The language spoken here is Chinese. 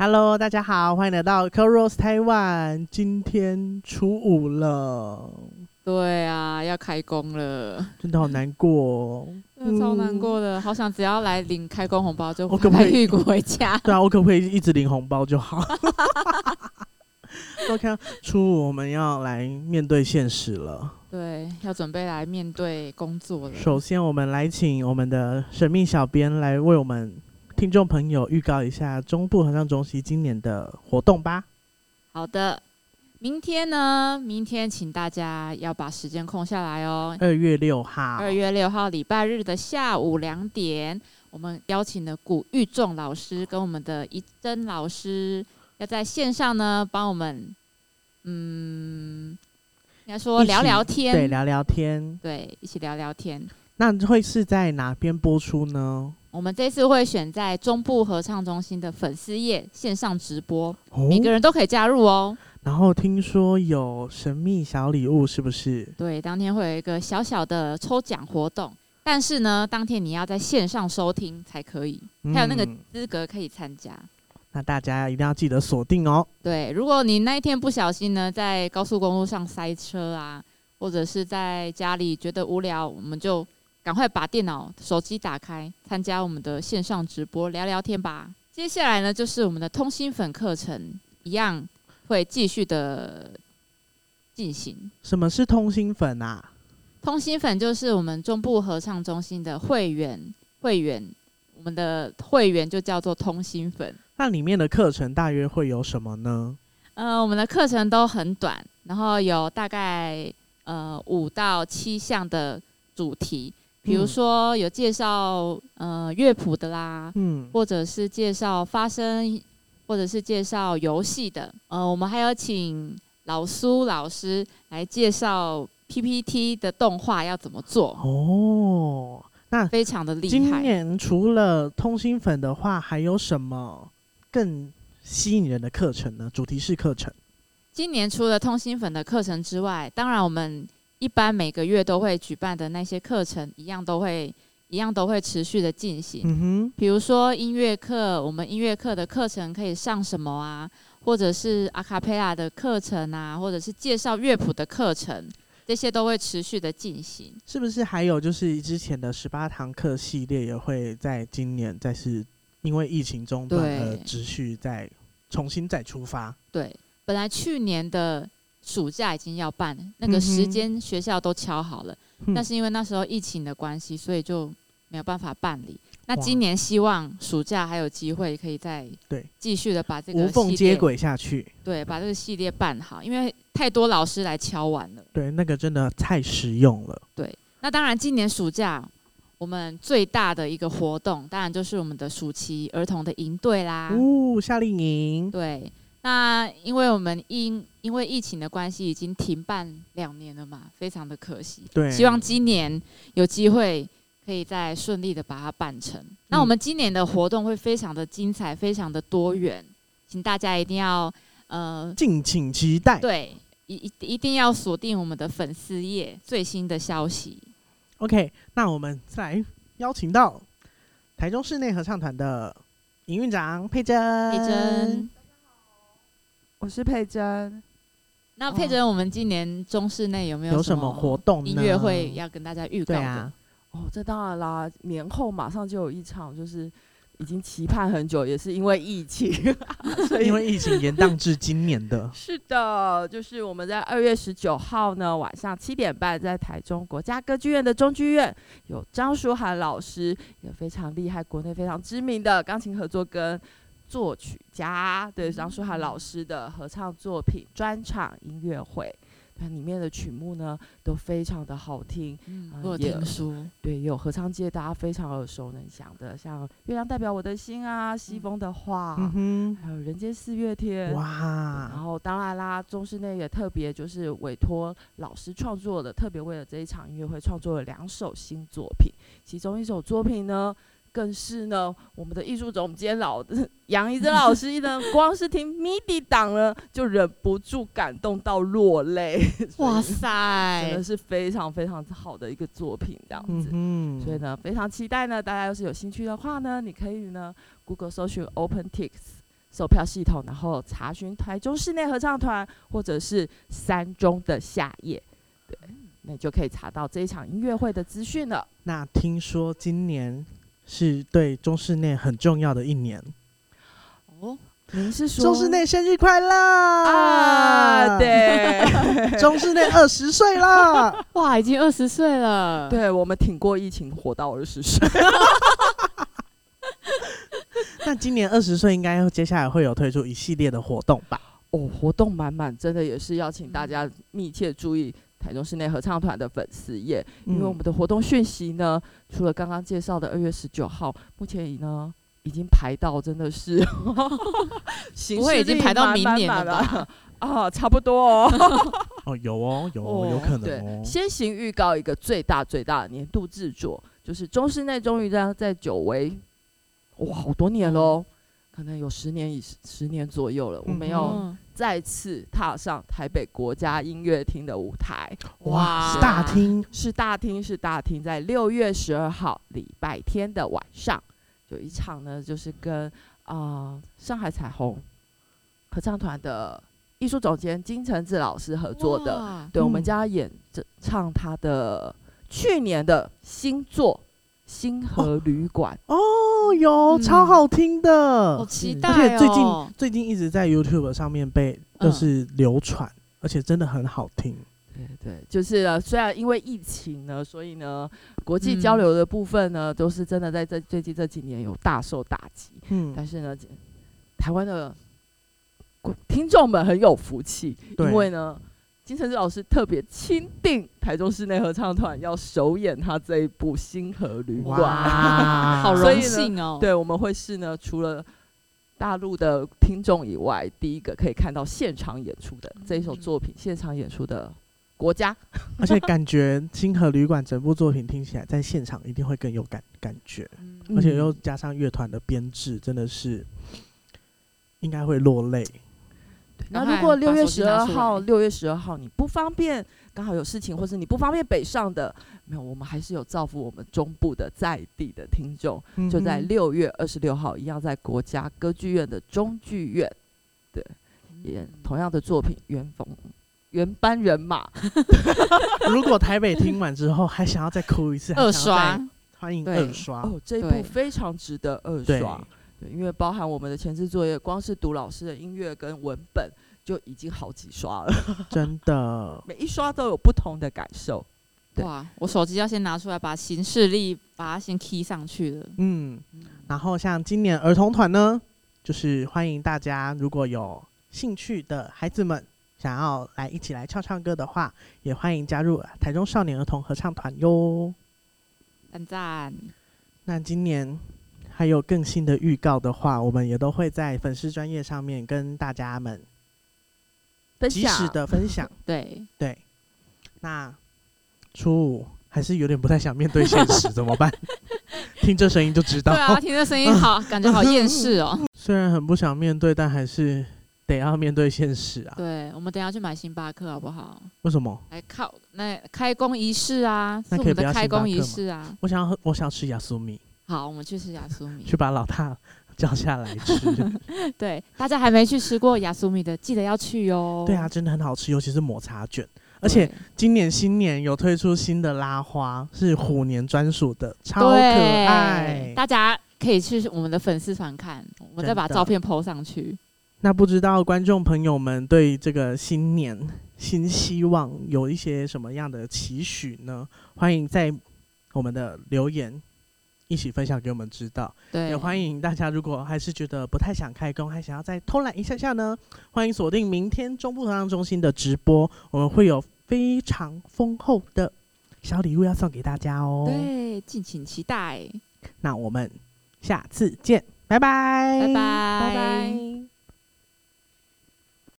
Hello，大家好，欢迎来到 c o r o s 台湾。今天初五了，对啊，要开工了，真的好难过、哦。真的超难过的，好想只要来领开工红包就我可不可以屁股回家。对啊，我可不可以一直领红包就好？OK，初五我们要来面对现实了。对，要准备来面对工作了。首先，我们来请我们的神秘小编来为我们听众朋友预告一下中部合唱中心今年的活动吧。好的，明天呢？明天请大家要把时间空下来哦。二月六号，二月六号礼拜日的下午两点，我们邀请了古玉仲老师跟我们的一真老师，要在线上呢帮我们，嗯，应该说聊聊天，对，聊聊天。对，一起聊聊天。那会是在哪边播出呢？我们这次会选在中部合唱中心的粉丝页线上直播，哦每个人都可以加入哦。然后听说有神秘小礼物，是不是？对，当天会有一个小小的抽奖活动，但是呢，当天你要在线上收听才可以，才有那个嗯资格可以参加。那大家一定要记得锁定哦。对，如果你那一天不小心呢，在高速公路上塞车啊，或者是在家里觉得无聊，我们就赶快把电脑、手机打开，参加我们的线上直播，聊聊天吧。接下来呢，就是我们的通心粉课程，一样会继续的进行。什么是通心粉啊？通心粉就是我们中部合唱中心的会员，会员，我们的会员就叫做通心粉。那里面的课程大约会有什么呢？呃，我们的课程都很短，然后有大概呃五到七项的主题，比如嗯说有介绍呃乐谱的啦，嗯，或者是介绍发声，或者是介绍游戏的。呃，我们还有请老苏老师来介绍 PPT 的动画要怎么做，哦，那非常的厉害今。年除了通心粉的话，还有什么更吸引人的课程呢？主题式课程。今年除了通心粉的课程之外，当然我们一般每个月都会举办的那些课程，一样都会一样都会持续的进行。嗯哼，比如说音乐课，我们音乐课的课程可以上什么啊？或者是阿卡贝拉的课程啊，或者是介绍乐谱的课程，这些都会持续的进行。是不是还有就是之前的十八堂课系列也会在今年再是因为疫情中断对而持续再重新再出发？对，本来去年的暑假已经要办了，那个时间学校都敲好了。嗯但是因为那时候疫情的关系，所以就没有办法办理。那今年希望暑假还有机会可以再对继续的把这个无缝，接轨下去。对，把这个系列办好，因为太多老师来敲完了。对，那个真的太实用了。对那当然，今年暑假我们最大的一个活动，当然就是我们的暑期儿童的营队啦。哦，夏令营，对，那因为我们因因为疫情的关系，已经停办两年了嘛，非常的可惜。对，希望今年有机会可以再顺利的把它办成。那我们今年的活动会非常的精彩，非常的多元，请大家一定要呃，敬请期待。对，一一一定要锁定我们的粉丝页最新的消息。OK，那我们再来邀请到台中室内合唱团的营运长佩珍。佩珍，我是佩珍，那佩珍，我们今年中室内有没有有什么活动呢？音乐会要跟大家预告的？对啊，哦，这当然啦，年后马上就有一场，就是已经期盼很久，也是因为疫情，所以因为疫情延宕至今年的 是的，就是我们在二月十九号呢晚上七点半，在台中国家歌剧院的中剧院，有张舒涵老师，有非常厉害、国内非常知名的钢琴合作跟作曲家，对张淑涵老师的合唱作品专场音乐会。它里面的曲目呢都非常的好听，嗯，嗯我有也听说，对，有合唱界大家非常耳熟能详的，像《月亮代表我的心》啊，《西风的话》嗯还有《人间四月天》哇，然，后当然啦，中室内也特别就是委托老师创作的，特别为了这一场音乐会创作了两首新作品，其中一首作品呢。更是呢，我们的艺术总监老杨怡珍老师呢，光是听 MIDI 档呢，就忍不住感动到落泪。哇塞真塞的，是非常非常好的一个作品，这样子。嗯，所以呢，非常期待呢，大家要是有兴趣的话呢，你可以呢，Google 搜寻 OpenTix，售票系统，然后查询台中室内合唱团或者是三中的夏夜，对，那就可以查到这一场音乐会的资讯了。那听说今年是对中室内很重要的一年，哦，您是说中室内生日快乐啊？，对，中室内二十岁了。哇，已经二十岁了，，对我们挺过疫情，活到二十岁。那今年二十岁，应该接下来会有推出一系列的活动吧？哦，活动满满，真的也是要请大家密切注意台中室内合唱团的粉丝页，因为我们的活动讯息呢，除了刚刚介绍的二月十九号，目前已呢已经排到真的是，不会已经排到明年了了吧？啊，差不多哦。哦，有哦，有哦，有可能对哦，。先行预告一个最大最大的年度制作，就是中室内终于在在久违，哇，好多年喽，可能有十年以十年左右了，我们嗯要嗯再次踏上台北国家音乐厅的舞台。哇，是大厅，是大厅，是大厅，在六月十二号礼拜天的晚上，有一场呢，就是跟啊、呃上海彩虹合唱团的艺术总监金承志老师合作的。对，我们嗯。将要演着唱他的去年的新作《星河旅馆》哦，有嗯。超好听的，好期是待而且最近哦最近一直在 YouTube 上面被嗯。就是流传，而且真的很好听。对对，就是呢，虽然因为疫情呢，所以呢，国际嗯。交流的部分呢，都是真的在这最近这几年有大受打击。嗯，但是呢，台湾的观听众们很有福气，对。因为呢，金承志老师特别钦定台中室内合唱团要首演他这一部《星河旅馆》。哇，好荣幸哦，对，我们会是呢，除了大陆的听众以外，第一个可以看到现场演出的这一首作品，现场演出的国家。而且感觉《星河旅馆》整部作品听起来在现场一定会更有感感觉，嗯而且又加上乐团的编制，真的是应该会落泪。那如果六月十二号，来六月十二号你不方便，刚好有事情，或是你不方便北上的，没有，我们还是有造福我们中部的在地的听众，就在六月二十六号，一样在国家歌剧院的中剧院，对，演同样的作品《原逢原班人马》。如果台北听完之后还想要再哭一次，二刷，欢迎二刷。哦，这一部非常值得二刷，对，因为包含我们的前置作业，光是读老师的音乐跟文本就已经好几刷了，真的，每一刷都有不同的感受。对哇，我手机要先拿出来，把行事历把它先 key 上去了。嗯。然后像今年儿童团呢，就是欢迎大家如果有兴趣的孩子们想要来一起来唱唱歌的话，也欢迎加入台中少年儿童合唱团哟。赞赞，那今年还有更新的预告的话，我们也都会在粉丝专业上面跟大家们分享及时的分享。对，对，那初五还是有点不太想面对现实，怎么办？听这声音就知道对。啊，听这声音好，感觉好厌世哦。虽然很不想面对，但还是得要面对现实啊。对，我们等下去买星巴克好不好？为什么？来靠那开工仪式啊，那可以不要开工仪式啊。我想要喝，我想吃亚苏米，好，我们去吃亚苏米。去把老大叫下来吃。对，大家还没去吃过亚苏米的，记得要去哟。对啊，真的很好吃，尤其是抹茶卷。而且今年新年有推出新的拉花，是虎年专属的，超可爱。大家可以去我们的粉丝团看，我再把照片 PO 上去。那不知道观众朋友们对这个新年新希望有一些什么样的期许呢？欢迎在我们的留言一起分享给我们知道。对，也欢迎大家，如果还是觉得不太想开工，还想要再偷懒一下下呢，欢迎锁定明天中部合唱中心的直播，我们会有非常丰厚的小礼物要送给大家哦。对，敬请期待，那我们下次见，拜拜，拜拜，拜拜。